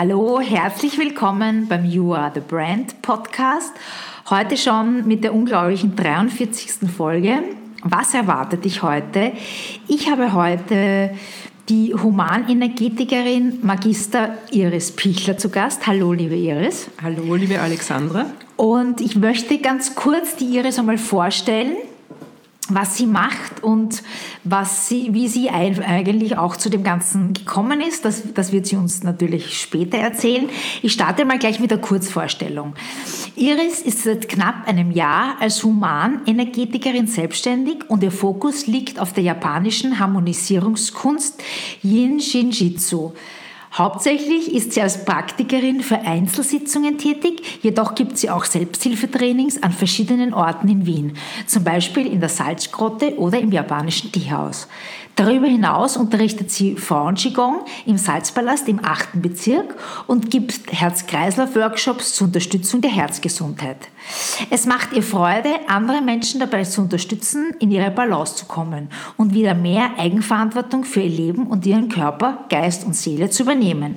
Hallo, herzlich willkommen beim You Are the Brand Podcast. Heute schon mit der unglaublichen 43. Folge. Was erwartet dich heute? Ich habe heute die Humanenergetikerin Magister Iris Pichler zu Gast. Hallo, liebe Iris. Hallo, liebe Alexandra. Und ich möchte ganz kurz die Iris einmal vorstellen was sie macht und was sie, wie sie eigentlich auch zu dem Ganzen gekommen ist. Das, das wird sie uns natürlich später erzählen. Ich starte mal gleich mit der Kurzvorstellung. Iris ist seit knapp einem Jahr als Humanenergetikerin selbstständig und ihr Fokus liegt auf der japanischen Harmonisierungskunst Yin Shinjitsu. Hauptsächlich ist sie als Praktikerin für Einzelsitzungen tätig, jedoch gibt sie auch Selbsthilfetrainings an verschiedenen Orten in Wien, zum Beispiel in der Salzgrotte oder im japanischen Teehaus. Darüber hinaus unterrichtet sie Frauen-Qigong im Salzpalast im 8. Bezirk und gibt Herz-Kreislauf-Workshops zur Unterstützung der Herzgesundheit. Es macht ihr Freude, andere Menschen dabei zu unterstützen, in ihre Balance zu kommen und wieder mehr Eigenverantwortung für ihr Leben und ihren Körper, Geist und Seele zu übernehmen.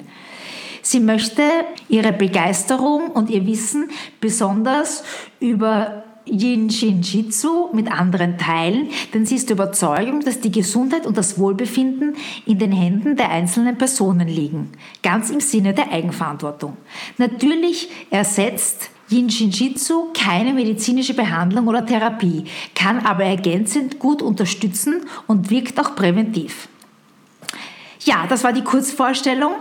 Sie möchte ihre Begeisterung und ihr Wissen besonders über Yin Shin Jitsu mit anderen teilen, denn sie ist der Überzeugung, dass die Gesundheit und das Wohlbefinden in den Händen der einzelnen Personen liegen, ganz im Sinne der Eigenverantwortung. Natürlich ersetzt Yin Shin Jitsu keine medizinische Behandlung oder Therapie, kann aber ergänzend gut unterstützen und wirkt auch präventiv. Ja, das war die Kurzvorstellung.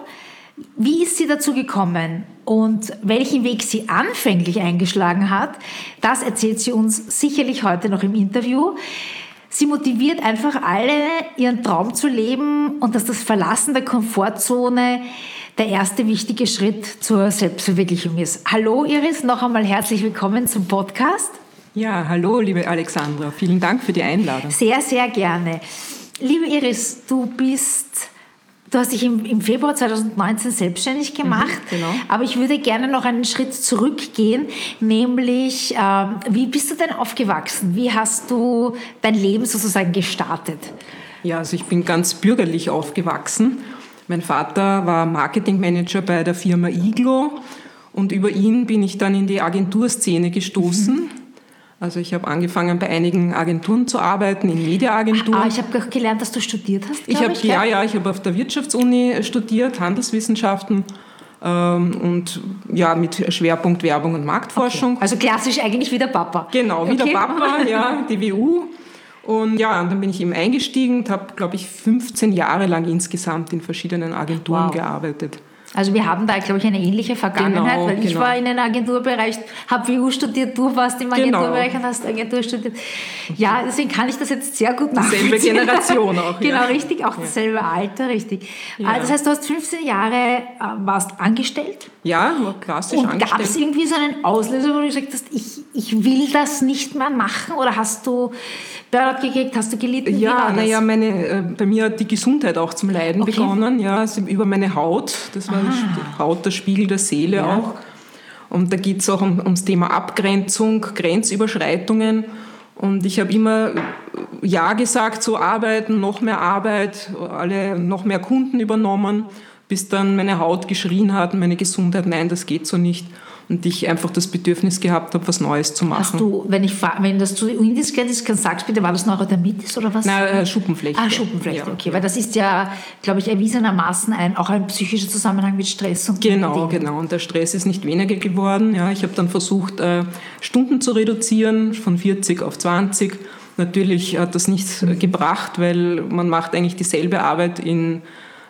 Wie ist sie dazu gekommen und welchen Weg sie anfänglich eingeschlagen hat, das erzählt sie uns sicherlich heute noch im Interview. Sie motiviert einfach alle, ihren Traum zu leben und dass das Verlassen der Komfortzone der erste wichtige Schritt zur Selbstverwirklichung ist. Hallo Iris, noch einmal herzlich willkommen zum Podcast. Ja, hallo liebe Alexandra, vielen Dank für die Einladung. Sehr, sehr gerne. Liebe Iris, du bist Du hast dich im, im, Februar 2019 selbstständig gemacht, mhm, genau. aber ich würde gerne noch einen Schritt zurückgehen, nämlich ähm, wie bist du denn aufgewachsen? Wie hast du dein Leben sozusagen gestartet? Ja, also ich bin ganz bürgerlich aufgewachsen. Mein Vater war Marketingmanager bei der Firma Iglo und über ihn bin ich dann in die Agenturszene gestoßen. Mhm. Also ich habe angefangen bei einigen Agenturen zu arbeiten, in Mediaagenturen. Ah, ich habe gelernt, dass du studiert hast. Ich habe ja, ja, ich habe auf der Wirtschaftsuni studiert, Handelswissenschaften ähm, und ja mit Schwerpunkt Werbung und Marktforschung. Okay. Also klassisch eigentlich wie der Papa. Genau, wie okay. der Papa, ja, die WU. Und ja, und dann bin ich eben eingestiegen und habe, glaube ich, 15 Jahre lang insgesamt in verschiedenen Agenturen wow. gearbeitet. Also wir haben da, glaube ich, eine ähnliche Vergangenheit, genau, weil ich genau. war in einem Agenturbereich, habe WU studiert, du warst im genau. Agenturbereich und hast Agentur studiert. Ja, deswegen kann ich das jetzt sehr gut nachvollziehen. Selbe Generation auch. genau, ja. richtig, auch dasselbe Alter, richtig. Ja. Das heißt, du hast 15 Jahre, äh, warst angestellt? Ja, klassisch und gab es irgendwie so einen Auslöser, wo du gesagt hast, ich, ich will das nicht mehr machen? Oder hast du Burnout gekriegt, hast du gelitten? Ja, naja, meine, äh, bei mir hat die Gesundheit auch zum Leiden okay. begonnen, ja, also über meine Haut. Das war ah. Haut der Spiegel der Seele ja. auch. Und da geht es auch um, ums Thema Abgrenzung, Grenzüberschreitungen. Und ich habe immer Ja gesagt zu arbeiten, noch mehr Arbeit, alle noch mehr Kunden übernommen, bis dann meine Haut geschrien hat, meine Gesundheit, nein, das geht so nicht und ich einfach das Bedürfnis gehabt habe, was Neues zu machen. Hast du, wenn ich wenn das zu indiskret ist, kannst sagst bitte, war das Neurodermitis oder was? Nein, äh, Schuppenflechte. Ah, Schuppenflechte, ja. okay, weil das ist ja, glaube ich, erwiesenermaßen ein, auch ein psychischer Zusammenhang mit Stress und Genau, genau, und der Stress ist nicht weniger geworden. Ja, ich habe dann versucht, äh, Stunden zu reduzieren, von 40 auf 20. Natürlich hat das nichts mhm. gebracht, weil man macht eigentlich dieselbe Arbeit in äh,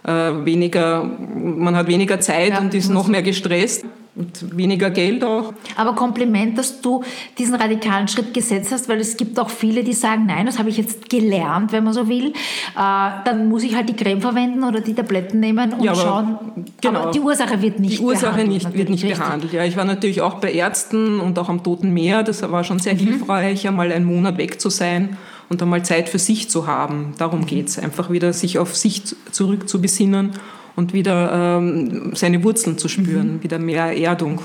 weniger, man hat weniger Zeit ja, und ist noch mehr gestresst. und weniger Geld auch. Aber Kompliment, dass du diesen radikalen Schritt gesetzt hast, weil es gibt auch viele, die sagen, nein, das habe ich jetzt gelernt, wenn man so will. Äh, dann muss ich halt die Creme verwenden oder die Tabletten nehmen und ja, aber, schauen. Genau. Aber die Ursache wird nicht behandelt. Die Ursache behandelt, nicht, wird nicht richtig. behandelt. Ja, ich war natürlich auch bei Ärzten und auch am Toten Meer. Das war schon sehr mhm. hilfreich, einmal einen Monat weg zu sein und einmal Zeit für sich zu haben. Darum mhm. geht es. Einfach wieder sich auf sich zurück zu besinnen und wieder ähm, seine Wurzeln zu spüren, mhm. wieder mehr Erdung.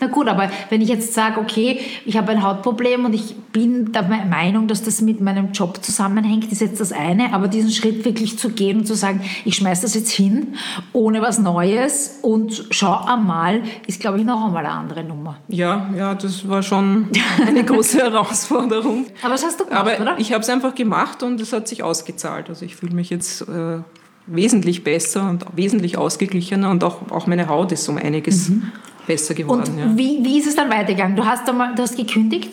Na gut, aber wenn ich jetzt sage, okay, ich habe ein Hautproblem und ich bin der Meinung, dass das mit meinem Job zusammenhängt, ist jetzt das eine, aber diesen Schritt wirklich zu gehen und zu sagen, ich schmeiße das jetzt hin, ohne was Neues und schau einmal, ist, glaube ich, noch einmal eine andere Nummer. Ja, ja, das war schon eine große Herausforderung. Aber das hast du gemacht, aber oder? Ich habe es einfach gemacht und es hat sich ausgezahlt. Also ich fühle mich jetzt... Äh, wesentlich besser und wesentlich ausgeglichener und auch, auch meine Haut ist um einiges mhm. Besser geworden. Und ja. wie, wie ist es dann weitergegangen? Du hast, einmal, du hast gekündigt?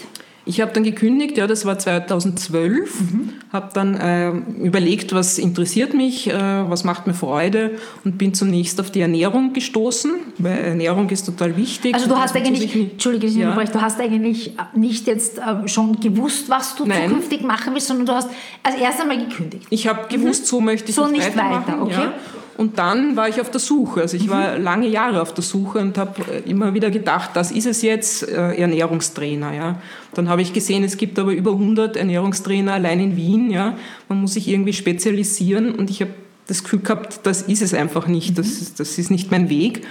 Ich habe dann gekündigt, ja, das war 2012, mhm. habe dann äh, überlegt, was interessiert mich, äh, was macht mir Freude und bin zunächst auf die Ernährung gestoßen, weil Ernährung ist total wichtig. Also du hast eigentlich, Entschuldige, ja. du hast eigentlich nicht jetzt äh, schon gewusst, was du Nein. zukünftig machen willst, sondern du hast als erstes einmal gekündigt. Ich habe gewusst, mhm. so möchte ich so nicht, nicht weiter, okay. Ja. Und dann war ich auf der Suche. Also ich war mhm. lange Jahre auf der Suche und habe äh, immer wieder gedacht, das ist es jetzt, äh, Ernährungstrainer. Ja. Dann habe ich gesehen, es gibt aber über 100 Ernährungstrainer allein in Wien. Ja. Man muss sich irgendwie spezialisieren und ich habe das Gefühl gehabt, das ist es einfach nicht, das, mhm. das ist nicht mein Weg.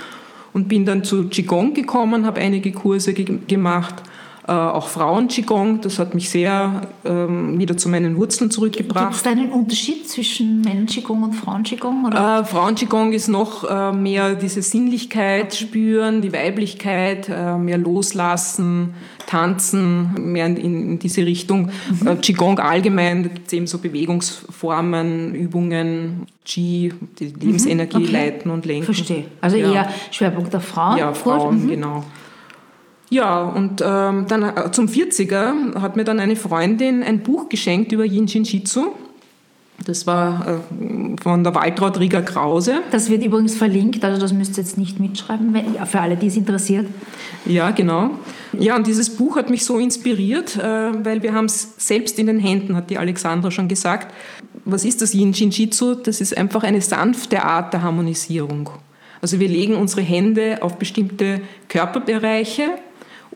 Und bin dann zu Qigong gekommen, habe einige Kurse ge gemacht äh, auch Frauen-Qigong. Das hat mich sehr ähm, wieder zu meinen Wurzeln zurückgebracht. Gibt es da einen Unterschied zwischen Männen-Qigong und Frauen-Qigong? Äh, Frauen-Qigong ist noch äh, mehr diese Sinnlichkeit spüren, die Weiblichkeit, äh, mehr loslassen, tanzen, mehr in, in diese Richtung. Mhm. Äh, Qigong allgemein, da gibt es eben so Bewegungsformen, Übungen, Qi, die Lebensenergie mhm. okay. leiten und lenken. Verstehe. Also ja. eher Schwerpunkt der Frauen? Ja, Frauen, mhm. genau. Ja, und ähm, dann äh, zum 40er hat mir dann eine Freundin ein Buch geschenkt über Yin Shin Jitsu. Das war äh, von der Waltraud Rieger Krause. Das wird übrigens verlinkt, also das müsst ihr jetzt nicht mitschreiben, wenn, ja, für alle, die es interessiert. Ja, genau. Ja, und dieses Buch hat mich so inspiriert, äh, weil wir haben es selbst in den Händen, hat die Alexandra schon gesagt. Was ist das Yin Shin Jitsu? Das ist einfach eine sanfte Art der Harmonisierung. Also wir legen unsere Hände auf bestimmte Körperbereiche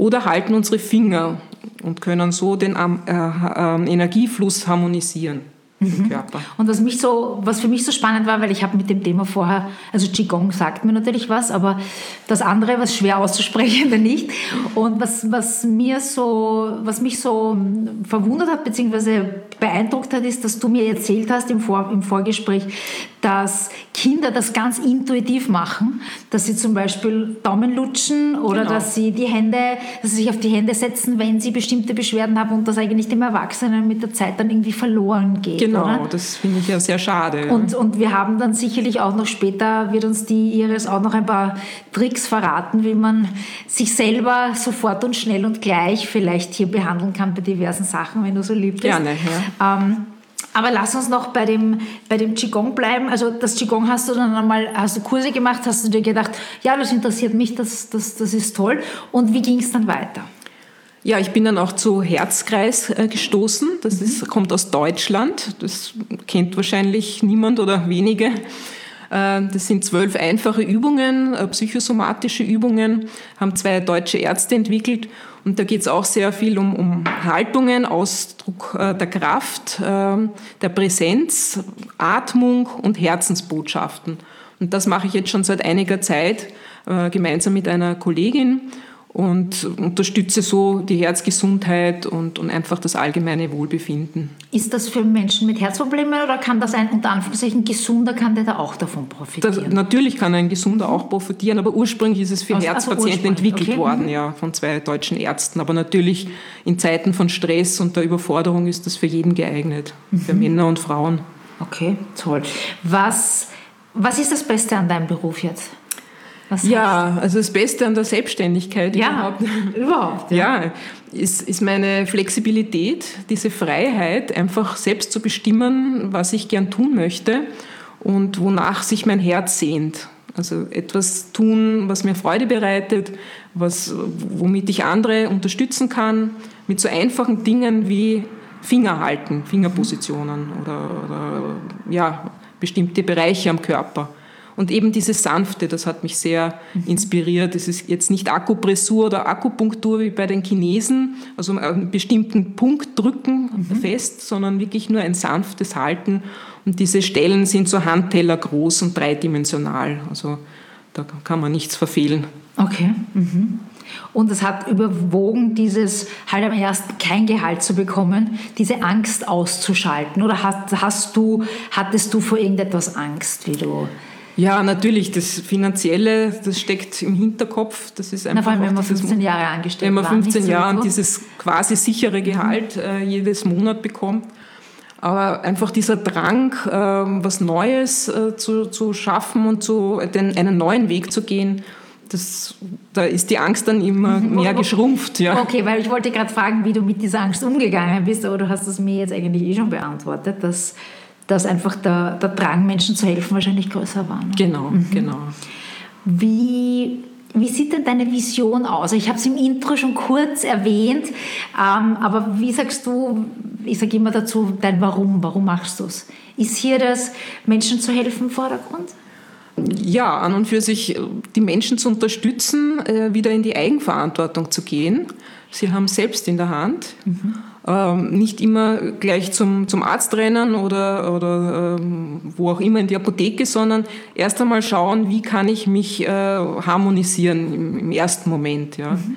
oder halten unsere Finger und können so den äh, äh, Energiefluss harmonisieren. Mhm. Körper. Und was mich so, was für mich so spannend war, weil ich habe mit dem Thema vorher, also Qigong sagt mir natürlich was, aber das andere, was schwer auszusprechen, nicht. Und was, was mir so, was mich so verwundert hat, beziehungsweise beeindruckt hat, ist, dass du mir erzählt hast im, Vor im Vorgespräch, dass Kinder das ganz intuitiv machen, dass sie zum Beispiel Daumen lutschen oder genau. dass sie die Hände, dass sie sich auf die Hände setzen, wenn sie bestimmte Beschwerden haben und das eigentlich dem Erwachsenen mit der Zeit dann irgendwie verloren geht. Genau, oder? das finde ich ja sehr schade. Und, und wir haben dann sicherlich auch noch später, wird uns die Iris auch noch ein paar Tricks verraten, wie man sich selber sofort und schnell und gleich vielleicht hier behandeln kann bei diversen Sachen, wenn du so lieb bist. Gerne, ja. Ähm, aber lass uns noch bei dem, bei dem Qigong bleiben. Also das Qigong hast du dann einmal, hast du Kurse gemacht, hast du dir gedacht, ja, das interessiert mich, das, das, das ist toll. Und wie ging es dann weiter? Ja, ich bin dann auch zu Herzkreis äh, gestoßen. Das ist, kommt aus Deutschland. Das kennt wahrscheinlich niemand oder wenige. Äh, das sind zwölf einfache Übungen, äh, psychosomatische Übungen, haben zwei deutsche Ärzte entwickelt und da geht es auch sehr viel um, um Haltungen, Ausdruck äh, der Kraft, äh, der Präsenz, Atmung und Herzensbotschaften. Und das mache ich jetzt schon seit einiger Zeit äh, gemeinsam mit einer Kollegin und unterstütze so die Herzgesundheit und, und einfach das allgemeine Wohlbefinden. Ist das für Menschen mit Herzproblemen oder kann das ein unter Anführungszeichen gesunder, kann der da auch davon profitieren? Das, natürlich kann ein gesunder auch profitieren, aber ursprünglich ist es für also, Herzpatienten entwickelt okay. worden, mhm. ja, von zwei deutschen Ärzten. Aber natürlich in Zeiten von Stress und der Überforderung ist das für jeden geeignet, mhm. für Männer und Frauen. Okay, toll. Was, was ist das Beste an deinem Beruf jetzt? Was ja, also das Beste an der Selbstständigkeit ja, überhaupt, überhaupt ja. ja, ist, ist meine Flexibilität, diese Freiheit, einfach selbst zu bestimmen, was ich gern tun möchte und wonach sich mein Herz sehnt. Also etwas tun, was mir Freude bereitet, was, womit ich andere unterstützen kann, mit so einfachen Dingen wie Finger halten, Fingerpositionen oder, oder ja, bestimmte Bereiche am Körper. Und eben dieses Sanfte, das hat mich sehr inspiriert. Es ist jetzt nicht Akupressur oder Akupunktur wie bei den Chinesen, also einen bestimmten Punkt drücken mhm. fest, sondern wirklich nur ein sanftes Halten. Und diese Stellen sind so Handteller groß und dreidimensional. Also da kann man nichts verfehlen. Okay. Mhm. Und es hat überwogen, dieses halt am ersten kein Gehalt zu bekommen, diese Angst auszuschalten. Oder hast, hast du, hattest du vor irgendetwas Angst, wie du ja, natürlich. Das Finanzielle, das steckt im Hinterkopf. Das ist einfach Na, vor allem, wenn man 15 Jahre angestellt Wenn man 15 Jahre dieses quasi sichere Gehalt mhm. äh, jedes Monat bekommt. Aber einfach dieser Drang, äh, was Neues äh, zu, zu schaffen und zu, den, einen neuen Weg zu gehen, das, da ist die Angst dann immer mhm. mehr geschrumpft. Ja. Okay, weil ich wollte gerade fragen, wie du mit dieser Angst umgegangen bist, aber du hast es mir jetzt eigentlich eh schon beantwortet, dass dass einfach der, der Drang, Menschen zu helfen, wahrscheinlich größer war. Ne? Genau, mhm. genau. Wie, wie sieht denn deine Vision aus? Ich habe es im Intro schon kurz erwähnt, ähm, aber wie sagst du, ich sage immer dazu, dein Warum, warum machst du es? Ist hier das Menschen zu helfen im Vordergrund? Ja, an und für sich die Menschen zu unterstützen, äh, wieder in die Eigenverantwortung zu gehen. Sie haben selbst in der Hand. Mhm ähm, nicht immer gleich zum, zum Arzt rennen oder, oder ähm, wo auch immer in die Apotheke, sondern erst einmal schauen, wie kann ich mich äh, harmonisieren im, im, ersten Moment. Ja. Mhm.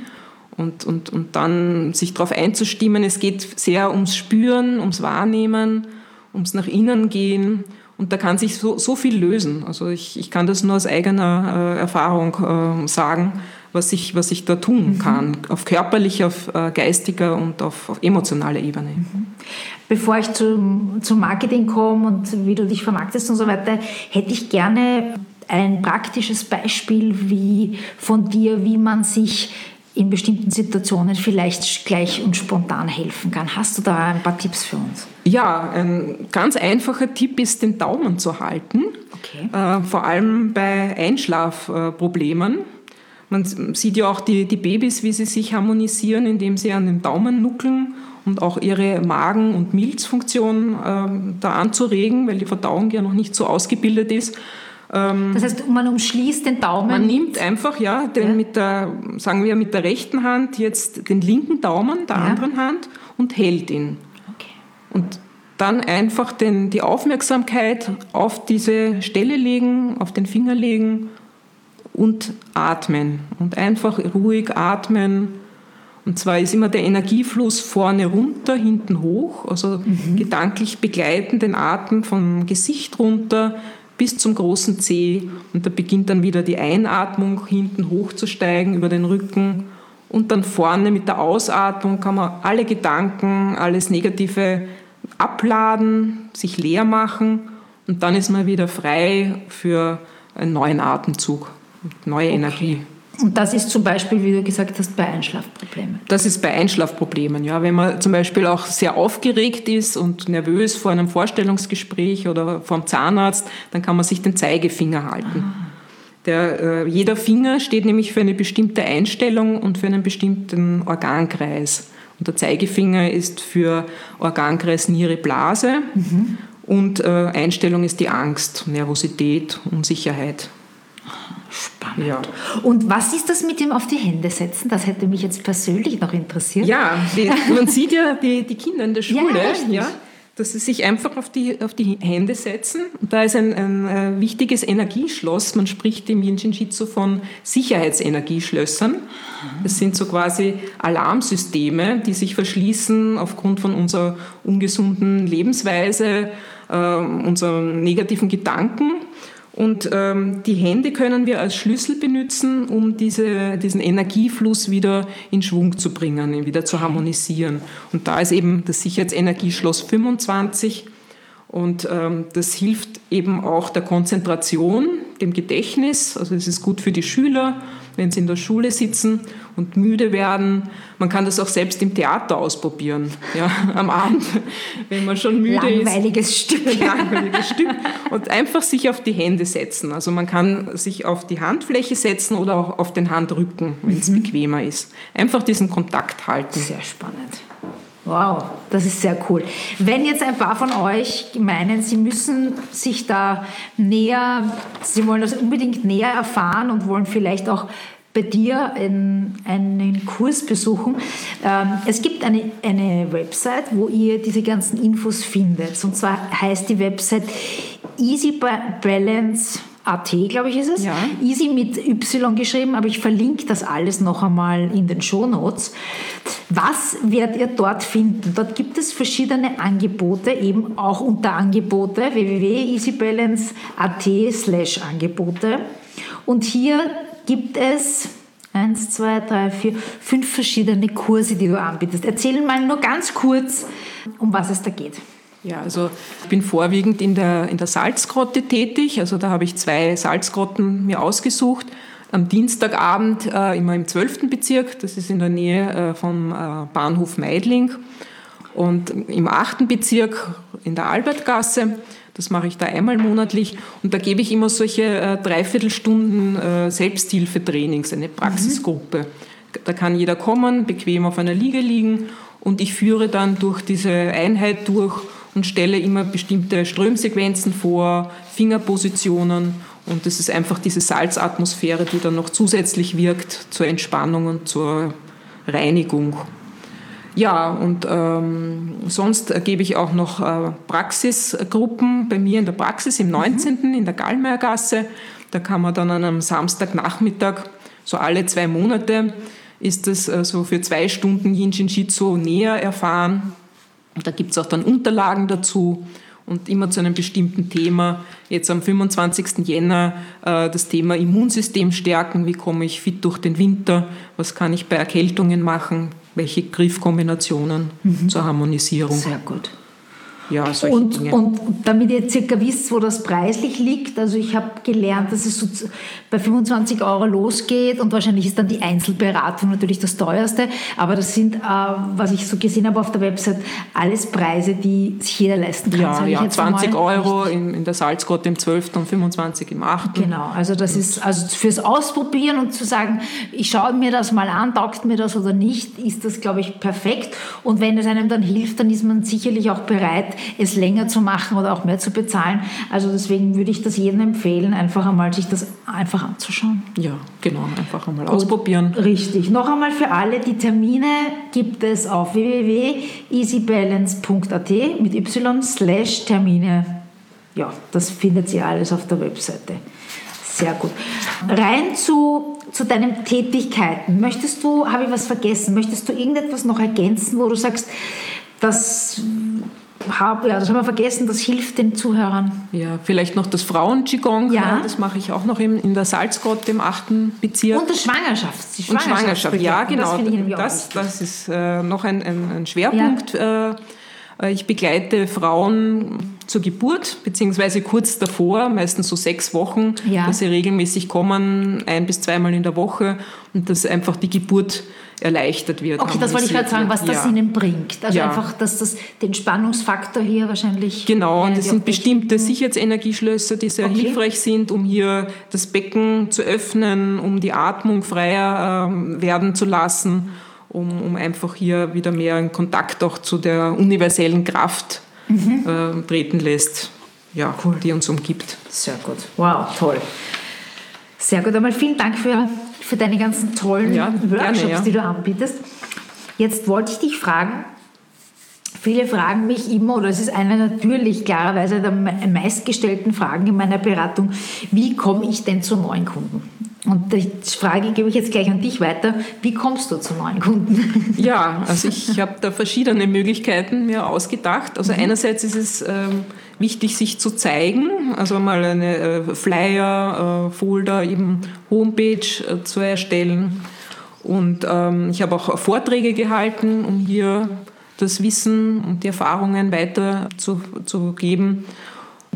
Und, und, und dann sich darauf einzustimmen, es geht sehr ums Spüren, ums Wahrnehmen, ums nach innen gehen. Und da kann sich so, so viel lösen. Also ich, ich kann das nur aus eigener äh, Erfahrung äh, sagen was ich, was ich da tun mhm. kann, auf körperlicher, auf äh, geistiger und auf, auf emotionaler Ebene. Mhm. Bevor ich zum, zum Marketing komme und wie du dich vermarktest und so weiter, hätte ich gerne ein praktisches Beispiel wie von dir, wie man sich in bestimmten Situationen vielleicht gleich und spontan helfen kann. Hast du da ein paar Tipps für uns? Ja, ein ganz einfacher Tipp ist, den Daumen zu halten. Okay. Äh, vor allem bei Einschlafproblemen. Man sieht ja auch die, die Babys, wie sie sich harmonisieren, indem sie an den Daumen nuckeln und auch ihre Magen- und Milzfunktion äh, da anzuregen, weil die Verdauung ja noch nicht so ausgebildet ist. Ähm, das heißt, man umschließt den Daumen? Man nimmt einfach, ja, den ja. mit der, sagen wir mit der rechten Hand jetzt den linken Daumen der ja. anderen Hand und hält ihn. Okay. Und dann einfach den, die Aufmerksamkeit auf diese Stelle legen, auf den Finger legen und atmen. Und einfach ruhig atmen. Und zwar ist immer der Energiefluss vorne runter, hinten hoch, also mhm. gedanklich begleiten den Atem vom Gesicht runter bis zum großen Zeh. Und da beginnt dann wieder die Einatmung hinten hoch zu steigen über den Rücken. Und dann vorne mit der Ausatmung kann man alle Gedanken, alles Negative abladen, sich leer machen. Und dann ist man wieder frei für einen neuen Atemzug neue okay. Energie. Und das ist zum Beispiel, wie du gesagt hast, bei Einschlafproblemen. Das ist bei Einschlafproblemen, ja. Wenn man zum Beispiel auch sehr aufgeregt ist und nervös vor einem Vorstellungsgespräch oder vor dem Zahnarzt, dann kann man sich den Zeigefinger halten. Ah. Der, äh, jeder Finger steht nämlich für eine bestimmte Einstellung und für einen bestimmten Organkreis. Und der Zeigefinger ist für Organkreis Niere Blase mhm. und äh, Einstellung ist die Angst, Nervosität, Unsicherheit. Spannend. Ja. Und was ist das mit dem auf die Hände setzen? Das hätte mich jetzt persönlich noch interessiert. Ja, die, man sieht ja die, die, Kinder in der Schule, ja, ja, dass sie sich einfach auf die, auf die Hände setzen. Und da ist ein, ein, äh, wichtiges Energieschloss. Man spricht im Yin Jitsu von Sicherheitsenergieschlössern. Das sind so quasi Alarmsysteme, die sich verschließen aufgrund von unserer ungesunden Lebensweise, äh, unseren negativen Gedanken und ähm, die Hände können wir als Schlüssel benutzen, um diese, diesen Energiefluss wieder in Schwung zu bringen, wieder zu harmonisieren. Und da ist eben das Sicherheitsenergieschloss 25 und ähm, das hilft eben auch der Konzentration, dem Gedächtnis. Also es ist gut für die Schüler, wenn sie in der Schule sitzen und müde werden. Man kann das auch selbst im Theater ausprobieren, ja, am Abend, wenn man schon müde Langweiliges ist. Stück. Langweiliges Stück. Und einfach sich auf die Hände setzen. Also man kann sich auf die Handfläche setzen oder auch auf den Handrücken, wenn es mhm. bequemer ist. Einfach diesen Kontakt halten. Sehr spannend. Wow, das ist sehr cool. Wenn jetzt ein paar von euch meinen, sie müssen sich da näher, sie wollen das unbedingt näher erfahren und wollen vielleicht auch bei dir einen, einen Kurs besuchen. Ähm, es gibt eine, eine Website, wo ihr diese ganzen Infos findet. Und zwar heißt die Website Easy Balance AT, glaube ich, ist es. Ja. Easy mit Y geschrieben, aber ich verlinke das alles noch einmal in den Show Notes. Was werdet ihr dort finden? Dort gibt es verschiedene Angebote, eben auch unter Angebote www.easybalance.at slash Angebote. Und hier gibt es eins, zwei, drei, vier, fünf verschiedene Kurse, die du anbietest. Erzähl mal nur ganz kurz, um was es da geht. Ja, also ich bin vorwiegend in der, in der Salzgrotte tätig. Also da habe ich zwei Salzgrotten mir ausgesucht. Am Dienstagabend äh, immer im 12. Bezirk, das ist in der Nähe äh, vom äh, Bahnhof Meidling. Und im 8. Bezirk in der Albertgasse, das mache ich da einmal monatlich. Und da gebe ich immer solche äh, Dreiviertelstunden äh, Selbsthilfetrainings, eine Praxisgruppe. Mhm. Da kann jeder kommen, bequem auf einer Liege liegen und ich führe dann durch diese Einheit durch und stelle immer bestimmte Strömsequenzen vor, Fingerpositionen und das ist einfach diese Salzatmosphäre, die dann noch zusätzlich wirkt zur Entspannung und zur Reinigung. Ja, und ähm, sonst gebe ich auch noch äh, Praxisgruppen bei mir in der Praxis im 19. Mhm. in der Gallmeiergasse. Da kann man dann an einem Samstagnachmittag, so alle zwei Monate, ist das äh, so für zwei Stunden Yin Shin Jitsu näher erfahren. Da gibt es auch dann Unterlagen dazu und immer zu einem bestimmten Thema. Jetzt am 25. Jänner äh, das Thema Immunsystem stärken. Wie komme ich fit durch den Winter? Was kann ich bei Erkältungen machen? Welche Griffkombinationen mhm. zur Harmonisierung? Sehr gut. Ja, solche und, Dinge. Und damit ihr circa wisst, wo das preislich liegt, also ich habe gelernt, dass es so bei 25 Euro losgeht und wahrscheinlich ist dann die Einzelberatung natürlich das teuerste, aber das sind, äh, was ich so gesehen habe auf der Website, alles Preise, die sich jeder leisten kann. Ja, ja 20 Euro in, in, der Salzgrotte im 12. und 25 im 8. Genau, also das ist also fürs Ausprobieren und zu sagen, ich schaue mir das mal an, taugt mir das oder nicht, ist das, glaube ich, perfekt. Und wenn es einem dann hilft, dann ist man sicherlich auch bereit, es länger zu machen oder auch mehr zu bezahlen. Also deswegen würde ich das jedem empfehlen, einfach einmal sich das einfach anzuschauen. Ja, genau, einfach einmal Gut, ausprobieren. Richtig. Noch einmal für alle, die Termine gibt es auf www.easybalance.at mit y slash Termine. Ja, das findet ihr alles auf der Webseite. Sehr gut. Rein zu, zu deinen Tätigkeiten. Möchtest du, habe ich was vergessen, möchtest du irgendetwas noch ergänzen, wo du sagst, das hab, ja, das haben wir vergessen, das hilft den Zuhörern. Ja, vielleicht noch das Frauen-Qigong, ja. das mache ich auch noch in, in der Salzgrotte im 8. Bezirk. Und das Schwangerschafts-, die Schwangerschaft. Und Schwangerschaft, ja genau. Das, das, das ist äh, noch ein, ein, ein Schwerpunkt. Ja. Äh, ich begleite Frauen zur Geburt, beziehungsweise kurz davor, meistens so sechs Wochen, ja. dass sie regelmäßig kommen, ein bis zweimal in der Woche und dass einfach die Geburt erleichtert wird. Okay, das wollte ich gerade sagen, was das Ihnen bringt. Also ja. einfach, dass das den Spannungsfaktor hier wahrscheinlich. Genau, und das sind bestimmte Sicherheitsenergieschlösser, die sehr okay. hilfreich sind, um hier das Becken zu öffnen, um die Atmung freier äh, werden zu lassen, um, um einfach hier wieder mehr in Kontakt auch zu der universellen Kraft mhm. äh, treten lässt, ja, cool. die uns umgibt. Sehr gut. Wow, toll. Sehr gut. Einmal vielen Dank für für deine ganzen tollen ja, Workshops, gerne, ja. die du anbietest. Jetzt wollte ich dich fragen, Viele fragen mich immer, oder es ist eine natürlich klarerweise der meistgestellten Fragen in meiner Beratung, wie komme ich denn zu neuen Kunden? Und die Frage gebe ich jetzt gleich an dich weiter. Wie kommst du zu neuen Kunden? Ja, also ich habe da verschiedene Möglichkeiten mir ausgedacht. Also mhm. einerseits ist es ähm, wichtig, sich zu zeigen, also mal eine äh, Flyer, äh, Folder, eben Homepage äh, zu erstellen. Und ähm, ich habe auch Vorträge gehalten, um hier das Wissen und die Erfahrungen weiter zu, zu geben.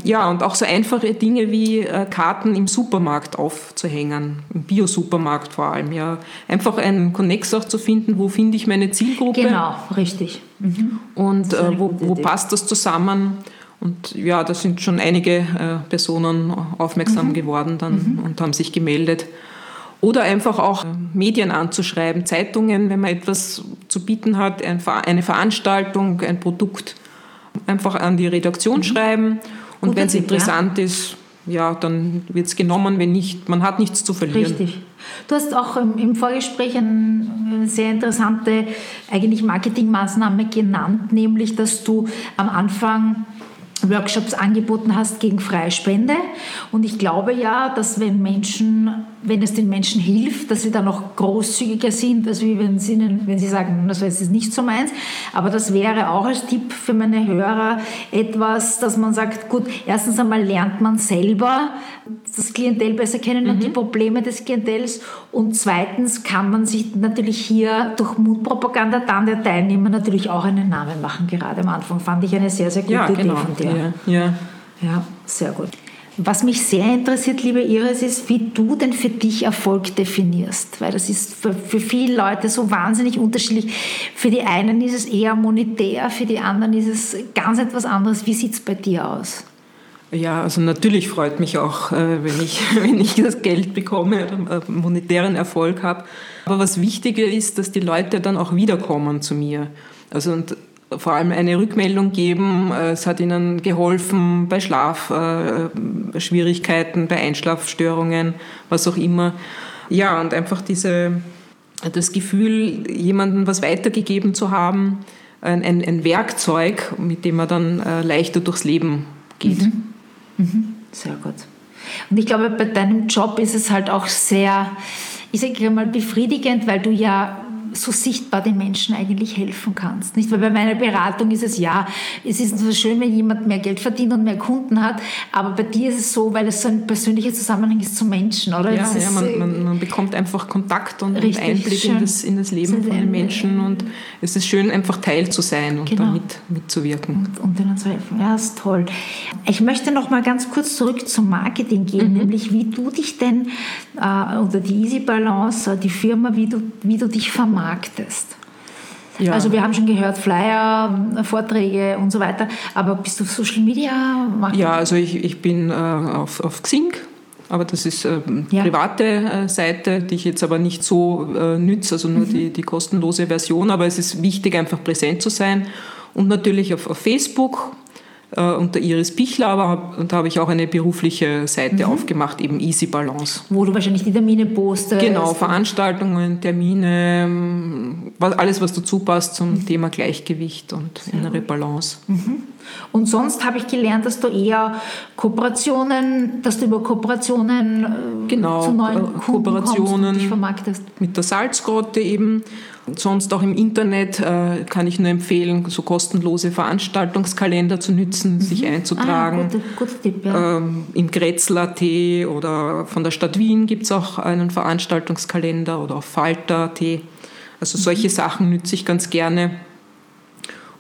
Ja, und auch so einfache Dinge wie äh, Karten im Supermarkt aufzuhängen, im Bio-Supermarkt vor allem. Ja. Einfach einen Connex auch zu finden, wo finde ich meine Zielgruppe. Genau, richtig. Mhm. Und äh, wo, wo passt das zusammen? Und ja, da sind schon einige äh, Personen aufmerksam mhm. geworden dann mhm. und haben sich gemeldet. Oder einfach auch äh, Medien anzuschreiben, Zeitungen, wenn man etwas zu bieten hat, eine Veranstaltung, ein Produkt, einfach an die Redaktion mhm. schreiben. Und wenn es interessant ja. ist, ja, dann wird es genommen, wenn nicht, man hat nichts zu verlieren. Richtig. Du hast auch im Vorgespräch eine sehr interessante eigentlich Marketingmaßnahme genannt, nämlich dass du am Anfang Workshops angeboten hast gegen freie Spende. Und ich glaube ja, dass wenn Menschen, wenn es den Menschen hilft, dass sie dann noch großzügiger sind, als wenn sie, wenn sie sagen, das ist nicht so meins. Aber das wäre auch als Tipp für meine Hörer etwas, dass man sagt, gut, erstens einmal lernt man selber das Klientel besser kennen mhm. und die Probleme des Klientels. Und zweitens kann man sich natürlich hier durch Mutpropaganda dann der Teilnehmer natürlich auch einen Namen machen. Gerade am Anfang fand ich eine sehr, sehr gute ja, genau. Idee von dir. Ja, ja. ja, sehr gut. Was mich sehr interessiert, liebe Iris, ist, wie du denn für dich Erfolg definierst. Weil das ist für, für viele Leute so wahnsinnig unterschiedlich. Für die einen ist es eher monetär, für die anderen ist es ganz etwas anderes. Wie sieht es bei dir aus? Ja, also natürlich freut mich auch, äh, wenn ich, wenn ich das Geld bekomme oder äh, monetären Erfolg habe. Aber was wichtiger ist, dass die Leute dann auch wiederkommen zu mir. Also und vor allem eine Rückmeldung geben. Äh, es hat ihnen geholfen bei Schlafschwierigkeiten, bei Einschlafstörungen, was auch immer. Ja, und einfach diese, das Gefühl, jemandem was weitergegeben zu haben, ein, ein, Werkzeug, mit dem man dann leichter durchs Leben geht. Mhm. Mhm. Sehr gut. Und ich glaube, bei deinem Job ist es halt auch sehr, ich sage mal, befriedigend, weil du ja so sichtbar den Menschen eigentlich helfen kannst. Nicht? Weil bei meiner Beratung ist es ja, es ist so schön, wenn jemand mehr Geld verdient und mehr Kunden hat, aber bei dir ist es so, weil es so ein persönlicher Zusammenhang ist zu Menschen, oder? Ja, ja man, äh, man, man, bekommt einfach Kontakt und richtig, Einblick in das, in das Leben von den Menschen und es ist schön, einfach Teil zu sein und genau. damit mitzuwirken. Und, und ihnen zu helfen. Ja, ist toll. Ich möchte noch mal ganz kurz zurück zum Marketing gehen, mhm. nämlich wie du dich denn, äh, oder die Easy Balance, äh, die Firma, wie du, wie du dich vermarktest vermarktest. Ja. Also wir haben schon gehört, Flyer, Vorträge und so weiter, aber bist du auf Social Media? Ja, also ich, ich bin äh, auf, auf Xing, aber das ist äh, ja. private äh, Seite, die ich jetzt aber nicht so äh, nütze, also nur mhm. die, die kostenlose Version, aber es ist wichtig, einfach präsent zu sein. Und natürlich auf, auf Facebook unter Iris Pichler, aber und da habe ich auch eine berufliche Seite mhm. aufgemacht, eben Easy Balance. Wo du wahrscheinlich die Termine postest. Genau, Veranstaltungen, Termine, alles, was dazu passt zum mhm. Thema Gleichgewicht und Sehr innere Balance. Mhm. Und sonst habe ich gelernt, dass du eher Kooperationen, dass du über Kooperationen äh, genau, zu neuen Kunden Kooperationen kommst vermarktest. mit der Salzgrotte eben Sonst auch im Internet äh, kann ich nur empfehlen, so kostenlose Veranstaltungskalender zu nützen, mhm. sich einzutragen. Ah, gut, gut Tipp, ja. ähm, Im Grätzl.at oder von der Stadt Wien gibt es auch einen Veranstaltungskalender oder auf Falter.at. Also solche mhm. Sachen nütze ich ganz gerne.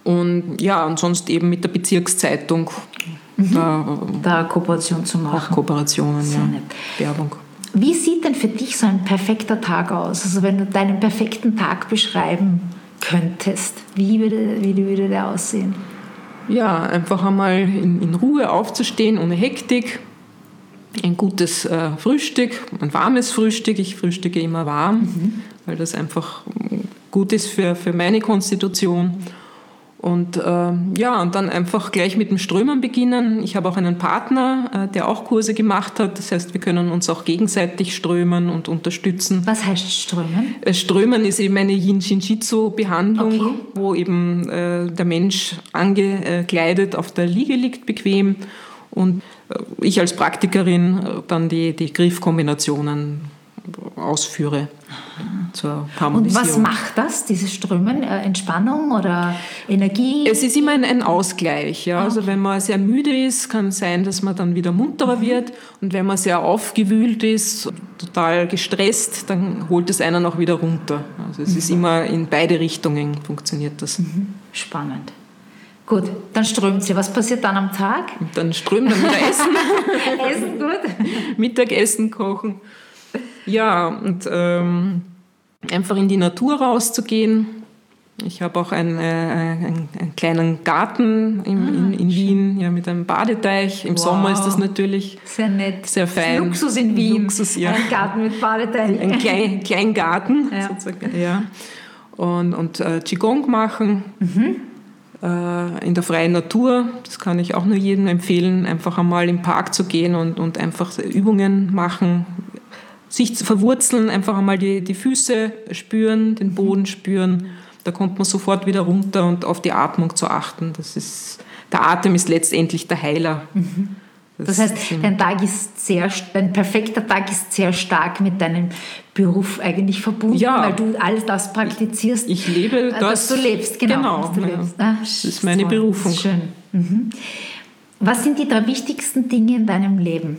Und ja, und sonst eben mit der Bezirkszeitung. Mhm. Da, da Kooperation zu machen. Auch Kooperationen, Sehr ja. Nett. Werbung. Wie sieht denn für dich so ein perfekter Tag aus? Also wenn du deinen perfekten Tag beschreiben könntest, wie würde, wie würde der aussehen? Ja, einfach einmal in, in Ruhe aufzustehen, ohne Hektik. Ein gutes äh, Frühstück, ein warmes Frühstück. Ich frühstücke immer warm, mhm. weil das einfach gut ist für, für meine Konstitution. Und äh, ja, und dann einfach gleich mit dem Strömen beginnen. Ich habe auch einen Partner, äh, der auch Kurse gemacht hat. Das heißt, wir können uns auch gegenseitig strömen und unterstützen. Was heißt Strömen? Äh, strömen ist eben eine Yin-Shin-Jitsu-Behandlung, okay. wo eben äh, der Mensch angekleidet auf der Liege liegt, bequem. Und äh, ich als Praktikerin äh, dann die, die Griffkombinationen ausführe zur Harmonisierung. Und was macht das, dieses Strömen? Äh, Entspannung oder Energie? Es ist immer ein, ein Ausgleich. Ja? Also wenn man sehr müde ist, kann es sein, dass man dann wieder munterer mhm. wird. Und wenn man sehr aufgewühlt ist, total gestresst, dann holt es einen auch wieder runter. Also es mhm. ist immer in beide Richtungen funktioniert das. Mhm. Spannend. Gut, dann strömt sie. Was passiert dann am Tag? Und dann strömt dann wieder Essen. Essen, gut. Mittagessen kochen. Ja, und ähm, einfach in die Natur rauszugehen. Ich habe auch einen, äh, einen, einen, kleinen Garten in, ah, in, in Wien ja, mit einem Badeteich. Im wow. Sommer ist das natürlich sehr nett. Sehr fein. Luxus in Wien. Luxus, ja. Ein Garten mit Badeteich. Ein klein, kleinen Garten ja. sozusagen. Ja. Und, und äh, Qigong machen. Mhm. Äh, in der freien Natur. Das kann ich auch nur jedem empfehlen, einfach einmal im Park zu gehen und, und einfach Übungen machen, sich zu verwurzeln, einfach einmal die, die Füße spüren, den Boden spüren. Da kommt man sofort wieder runter und auf die Atmung zu achten. Das ist, der Atem ist letztendlich der Heiler. Mhm. Das, das, heißt, dein Tag ist sehr, dein perfekter Tag ist sehr stark mit deinem Beruf eigentlich verbunden, ja, weil du all das praktizierst. Ich, ich lebe das, dass du lebst, genau. genau du lebst. Ah, das ist meine toll, Berufung. Ist schön. Mhm. Was sind die drei wichtigsten Dinge in deinem Leben?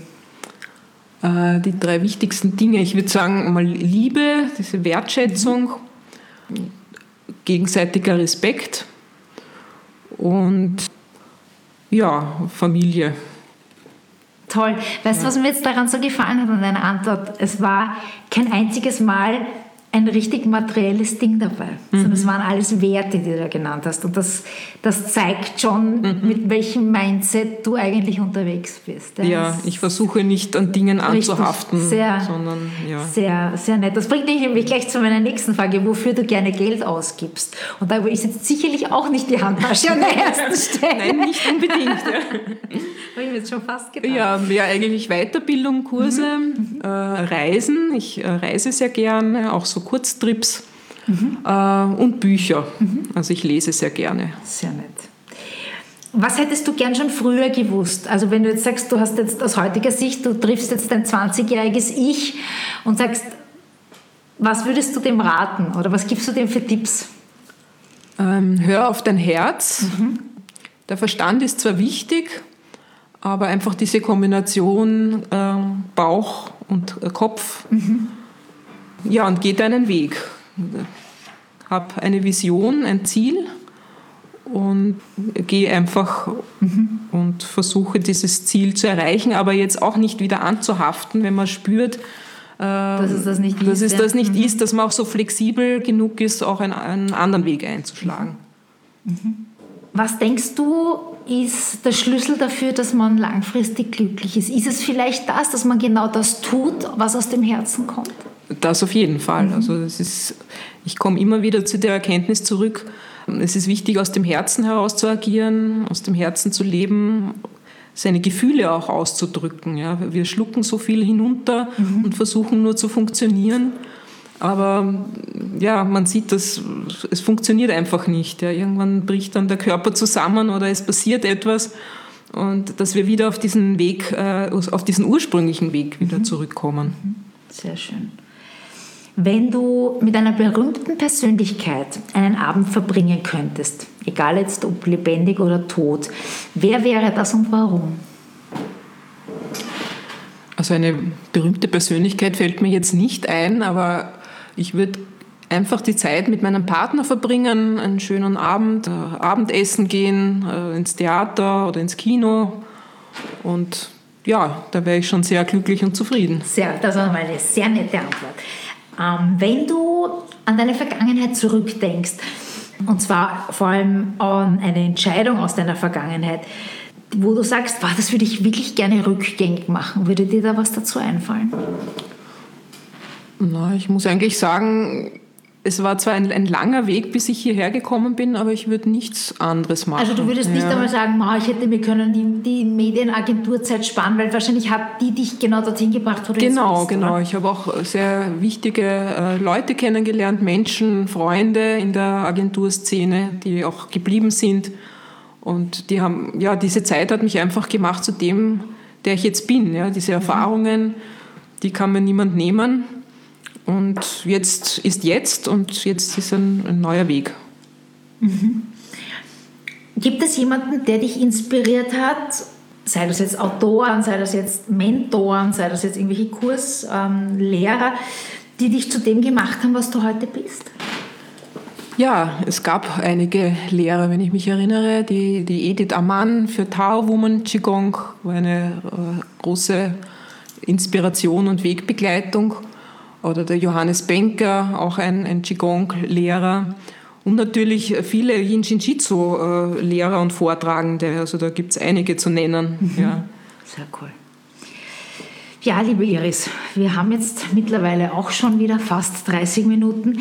Äh, die drei wichtigsten Dinge, ich würde sagen, mal Liebe, diese Wertschätzung, mhm. gegenseitiger Respekt und ja, Familie. Toll. Weißt du, was mir jetzt daran so gefallen hat an deiner Antwort? Es war kein einziges Mal ein richtig materielles Ding dabei, mhm. sondern es waren alles Werte, die du da genannt hast. Und das, das zeigt schon, mhm. mit welchem Mindset du eigentlich unterwegs bist. Ja, ja ich versuche nicht an Dingen anzuhaften, sehr, sondern ja. Sehr, sehr nett. Das bringt mich nämlich gleich zu meiner nächsten Frage, wofür du gerne Geld ausgibst. Und da ist jetzt sicherlich auch nicht die Handtasche an der ersten Stelle. Nein, nicht unbedingt. Ja. Habe ich mir jetzt schon fast gedacht. Ja, ja eigentlich Weiterbildung, Kurse, mhm. äh, Reisen. Ich äh, reise sehr gerne, auch so Kurztrips mhm. äh, und Bücher. Mhm. Also ich lese sehr gerne. Sehr nett. Was hättest du gern schon früher gewusst? Also wenn du jetzt sagst, du hast jetzt aus heutiger Sicht, du triffst jetzt dein 20-jähriges Ich und sagst, was würdest du dem raten oder was gibst du dem für Tipps? Ähm, hör auf dein Herz. Mhm. Der Verstand ist zwar wichtig, aber einfach diese Kombination äh, Bauch und äh, Kopf mhm. Ja, und geh deinen Weg. Hab eine Vision, ein Ziel und geh einfach mhm. und versuche dieses Ziel zu erreichen, aber jetzt auch nicht wieder anzuhaften, wenn man spürt, äh, dass es das nicht, dass ist, es das nicht mhm. ist, dass man auch so flexibel genug ist, auch einen, einen anderen Weg einzuschlagen. Mhm. Was denkst du, ist der Schlüssel dafür, dass man langfristig glücklich ist? Ist es vielleicht das, dass man genau das tut, was aus dem Herzen kommt? Das auf jeden Fall. Mhm. Also es ist, ich komme immer wieder zu der Erkenntnis zurück, es ist wichtig, aus dem Herzen heraus zu agieren, aus dem Herzen zu leben, seine Gefühle auch auszudrücken. Ja. Wir schlucken so viel hinunter mhm. und versuchen nur zu funktionieren. Aber ja, man sieht, dass es funktioniert einfach nicht. Ja. Irgendwann bricht dann der Körper zusammen oder es passiert etwas und dass wir wieder auf diesen Weg, äh, auf diesen ursprünglichen Weg wieder mhm. zurückkommen. Mhm. Sehr schön. Wenn du mit einer berühmten Persönlichkeit einen Abend verbringen könntest, egal jetzt ob lebendig oder tot, wer wäre das und warum? Also eine berühmte Persönlichkeit fällt mir jetzt nicht ein, aber ich würde einfach die Zeit mit meinem Partner verbringen, einen schönen Abend, äh, Abendessen gehen, äh, ins Theater oder ins Kino und ja, da wäre ich schon sehr glücklich und zufrieden. Sehr, das war mal eine sehr nette Antwort. Ähm, wenn du an deine Vergangenheit zurückdenkst, und zwar vor allem an eine Entscheidung aus deiner Vergangenheit, wo du sagst, wow, das würde ich wirklich gerne rückgängig machen, würde dir da was dazu einfallen? Na, ich muss eigentlich sagen, es war zwar ein, ein, langer Weg, bis ich hierher gekommen bin, aber ich würde nichts anderes machen. Also du würdest nicht einmal sagen, ich hätte mir können die, die Medienagenturzeit sparen, weil wahrscheinlich hat die dich genau dorthin gebracht, wo du Genau, bist, genau. Oder? Ich habe auch sehr wichtige äh, Leute kennengelernt, Menschen, Freunde in der Agenturszene, die auch geblieben sind. Und die haben, ja, diese Zeit hat mich einfach gemacht zu dem, der ich jetzt bin. Ja, diese mhm. Erfahrungen, die kann mir niemand nehmen. Und jetzt ist jetzt und jetzt ist ein, ein neuer Weg. Mhm. Gibt es jemanden, der dich inspiriert hat? Sei das jetzt Autoren, sei das jetzt Mentoren, sei das jetzt irgendwelche Kurslehrer, ähm, die dich zu dem gemacht haben, was du heute bist? Ja, es gab einige Lehrer, wenn ich mich erinnere. Die, die Edith Amann für Tao Woman Qigong war eine äh, große Inspiration und Wegbegleitung. Oder der Johannes Benker, auch ein, ein Qigong-Lehrer. Und natürlich viele Yin Shin Jitsu-Lehrer und Vortragende. Also da gibt es einige zu nennen. Mhm. Ja. Sehr cool. Ja, liebe Iris, wir haben jetzt mittlerweile auch schon wieder fast 30 Minuten.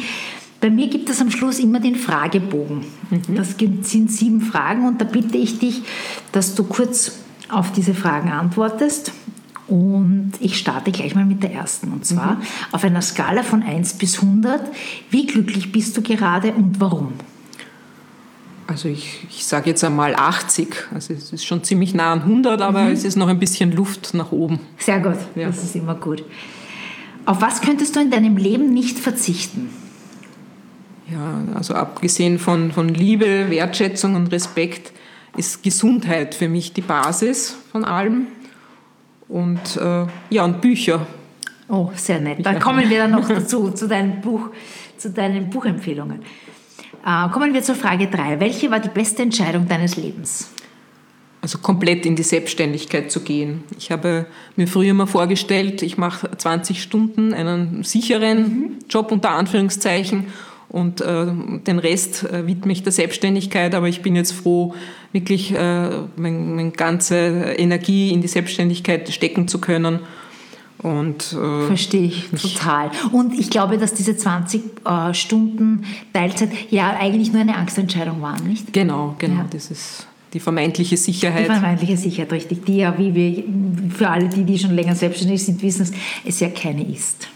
Bei mir gibt es am Schluss immer den Fragebogen. Mhm. Das sind sieben Fragen und da bitte ich dich, dass du kurz auf diese Fragen antwortest. Und ich starte gleich mal mit der ersten. Und zwar mhm. auf einer Skala von 1 bis 100. Wie glücklich bist du gerade und warum? Also ich, ich sage jetzt einmal 80. Also es ist schon ziemlich nah an 100, aber mhm. es ist noch ein bisschen Luft nach oben. Sehr gut, ja. das ist immer gut. Auf was könntest du in deinem Leben nicht verzichten? Ja, also abgesehen von, von Liebe, Wertschätzung und Respekt ist Gesundheit für mich die Basis von allem. Und äh, ja, und Bücher. Oh, sehr nett. Da kommen wir dann noch dazu, zu, deinem Buch, zu deinen Buchempfehlungen. Äh, kommen wir zur Frage 3. Welche war die beste Entscheidung deines Lebens? Also komplett in die Selbstständigkeit zu gehen. Ich habe mir früher mal vorgestellt, ich mache 20 Stunden einen sicheren mhm. Job unter Anführungszeichen und äh, den Rest äh, widme ich der Selbstständigkeit. Aber ich bin jetzt froh, wirklich äh, meine, meine ganze Energie in die Selbstständigkeit stecken zu können. Und, äh, Verstehe ich total. Und ich glaube, dass diese 20 äh, Stunden Teilzeit ja eigentlich nur eine Angstentscheidung waren, nicht? Genau, genau. Ja. Das ist die vermeintliche Sicherheit. Die vermeintliche Sicherheit, richtig. Die ja, wie wir, für alle, die, die schon länger selbstständig sind, wissen, es ja keine ist.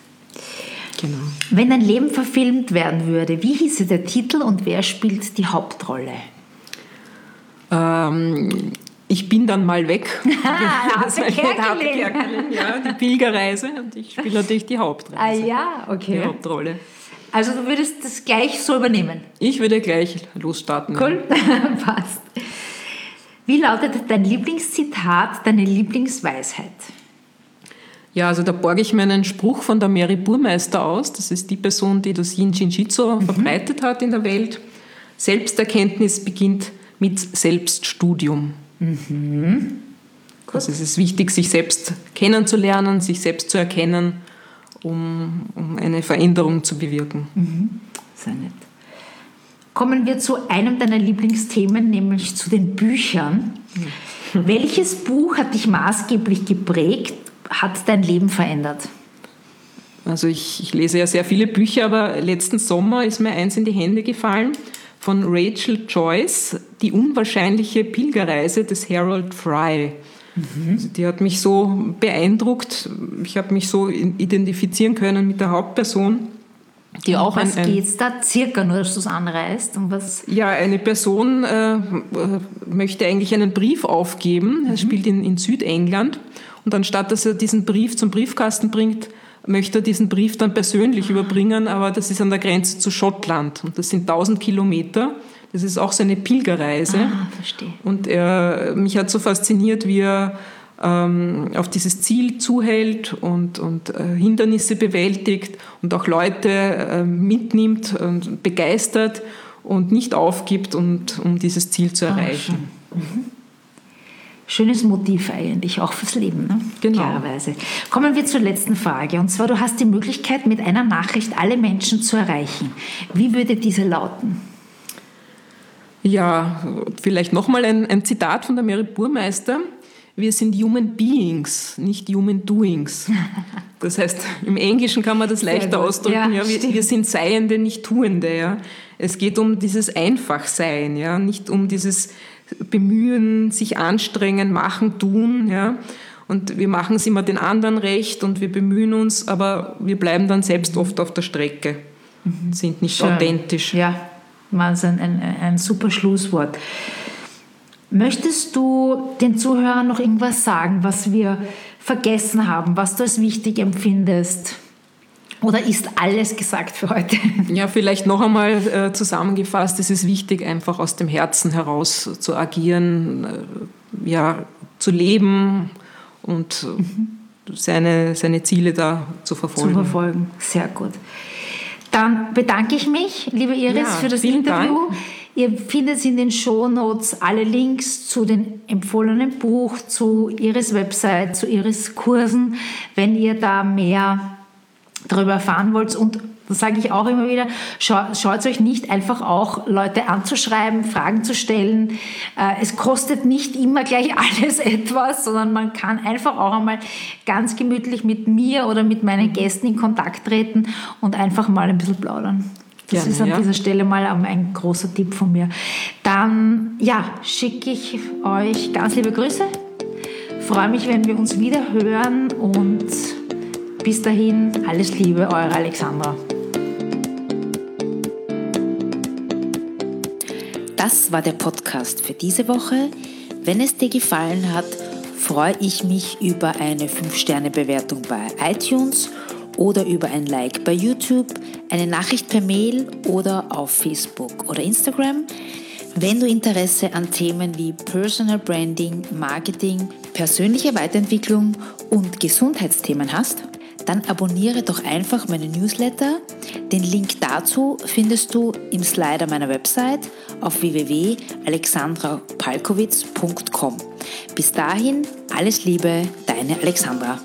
Genau. Wenn dein Leben verfilmt werden würde, wie hieße der Titel und wer spielt die Hauptrolle? Ähm, ich bin dann mal weg. Ah, das Kerkeling. Ja, die Pilgerreise und ich spiele natürlich die Hauptrolle. Ah ja, okay. Die Hauptrolle. Also du würdest das gleich so übernehmen? Ich würde gleich losstarten. Cool, passt. Wie lautet dein Lieblingszitat, deine Lieblingsweisheit? Ja, also da borge ich mir einen Spruch von der Mary Burmeister aus. Das ist die Person, die das Yin Jitsu mhm. verbreitet hat in der Welt. Selbsterkenntnis beginnt mit Selbststudium. Mhm. Also es ist wichtig, sich selbst kennenzulernen, sich selbst zu erkennen, um, um eine Veränderung zu bewirken. Mhm. Sehr nett. Kommen wir zu einem deiner Lieblingsthemen, nämlich zu den Büchern. Mhm. Welches Buch hat dich maßgeblich geprägt hat dein Leben verändert? Also ich, ich, lese ja sehr viele Bücher, aber letzten Sommer ist mir eins in die Hände gefallen von Rachel Joyce, Die unwahrscheinliche Pilgerreise des Harold Fry. Mhm. Also die hat mich so beeindruckt. Ich habe mich so identifizieren können mit der Hauptperson. Die auch was ein, geht es da circa, nur dass du es anreißt? Und was? Ja, eine Person äh, möchte eigentlich einen Brief aufgeben. Er mhm. spielt in, in Südengland und anstatt dass er diesen Brief zum Briefkasten bringt, möchte er diesen Brief dann persönlich überbringen, aber das ist an der Grenze zu Schottland und das sind 1000 Kilometer. Das ist auch seine Pilgerreise. Ah, verstehe. Und er, mich hat so fasziniert, wie er ähm, auf dieses Ziel zuhält und, und äh, Hindernisse bewältigt und auch Leute äh, mitnimmt und begeistert und nicht aufgibt, und, um dieses Ziel zu ah, erreichen. Ah, schönes Motiv eigentlich, auch fürs Leben, ne? genau. klarerweise. Kommen wir zur letzten Frage. Und zwar, du hast die Möglichkeit, mit einer Nachricht alle Menschen zu erreichen. Wie würde diese lauten? Ja, vielleicht nochmal ein, ein Zitat von der Mary Burmeister. Wir sind Human Beings, nicht Human Doings. Das heißt, im Englischen kann man das leichter ausdrücken. Ja, ja wir, wir, sind Seiende, nicht Tuende. Ja. Es geht um dieses Einfachsein, ja, nicht um dieses bemühen, sich anstrengen, machen, tun. Ja? Und wir machen es immer den anderen recht und wir bemühen uns, aber wir bleiben dann selbst oft auf der Strecke, mhm. sind nicht Schön. authentisch. Ja, ist ein, ein, ein super Schlusswort. Möchtest du den Zuhörern noch irgendwas sagen, was wir vergessen haben, was du als wichtig empfindest? Oder ist alles gesagt für heute? Ja, vielleicht noch einmal äh, zusammengefasst, es ist wichtig, einfach aus dem Herzen heraus zu agieren, äh, ja, zu leben und mhm. seine, seine Ziele da zu verfolgen. Zu verfolgen, sehr gut. Dann bedanke ich mich, liebe Iris, ja, für das Interview. Dank. Ihr findet in den Shownotes alle Links zu dem empfohlenen Buch, zu Iris Website, zu Iris Kursen, wenn ihr da mehr darüber erfahren wollt. Und das sage ich auch immer wieder, schaut euch nicht einfach auch Leute anzuschreiben, Fragen zu stellen. Äh, es kostet nicht immer gleich alles etwas, sondern man kann einfach auch einmal ganz gemütlich mit mir oder mit meinen Gästen in Kontakt treten und einfach mal ein bisschen plaudern. Das Gerne, ist an ja. dieser Stelle mal ein großer Tipp von mir. Dann, ja, schicke ich euch ganz liebe Grüße. Freue mich, wenn wir uns wieder hören und bis dahin alles Liebe, eure Alexandra. Das war der Podcast für diese Woche. Wenn es dir gefallen hat, freue ich mich über eine 5-Sterne-Bewertung bei iTunes oder über ein Like bei YouTube, eine Nachricht per Mail oder auf Facebook oder Instagram. Wenn du Interesse an Themen wie Personal Branding, Marketing, persönliche Weiterentwicklung und Gesundheitsthemen hast, dann abonniere doch einfach meine Newsletter. Den Link dazu findest du im Slider meiner Website auf www.alexandrapalkowitz.com. Bis dahin, alles Liebe, deine Alexandra.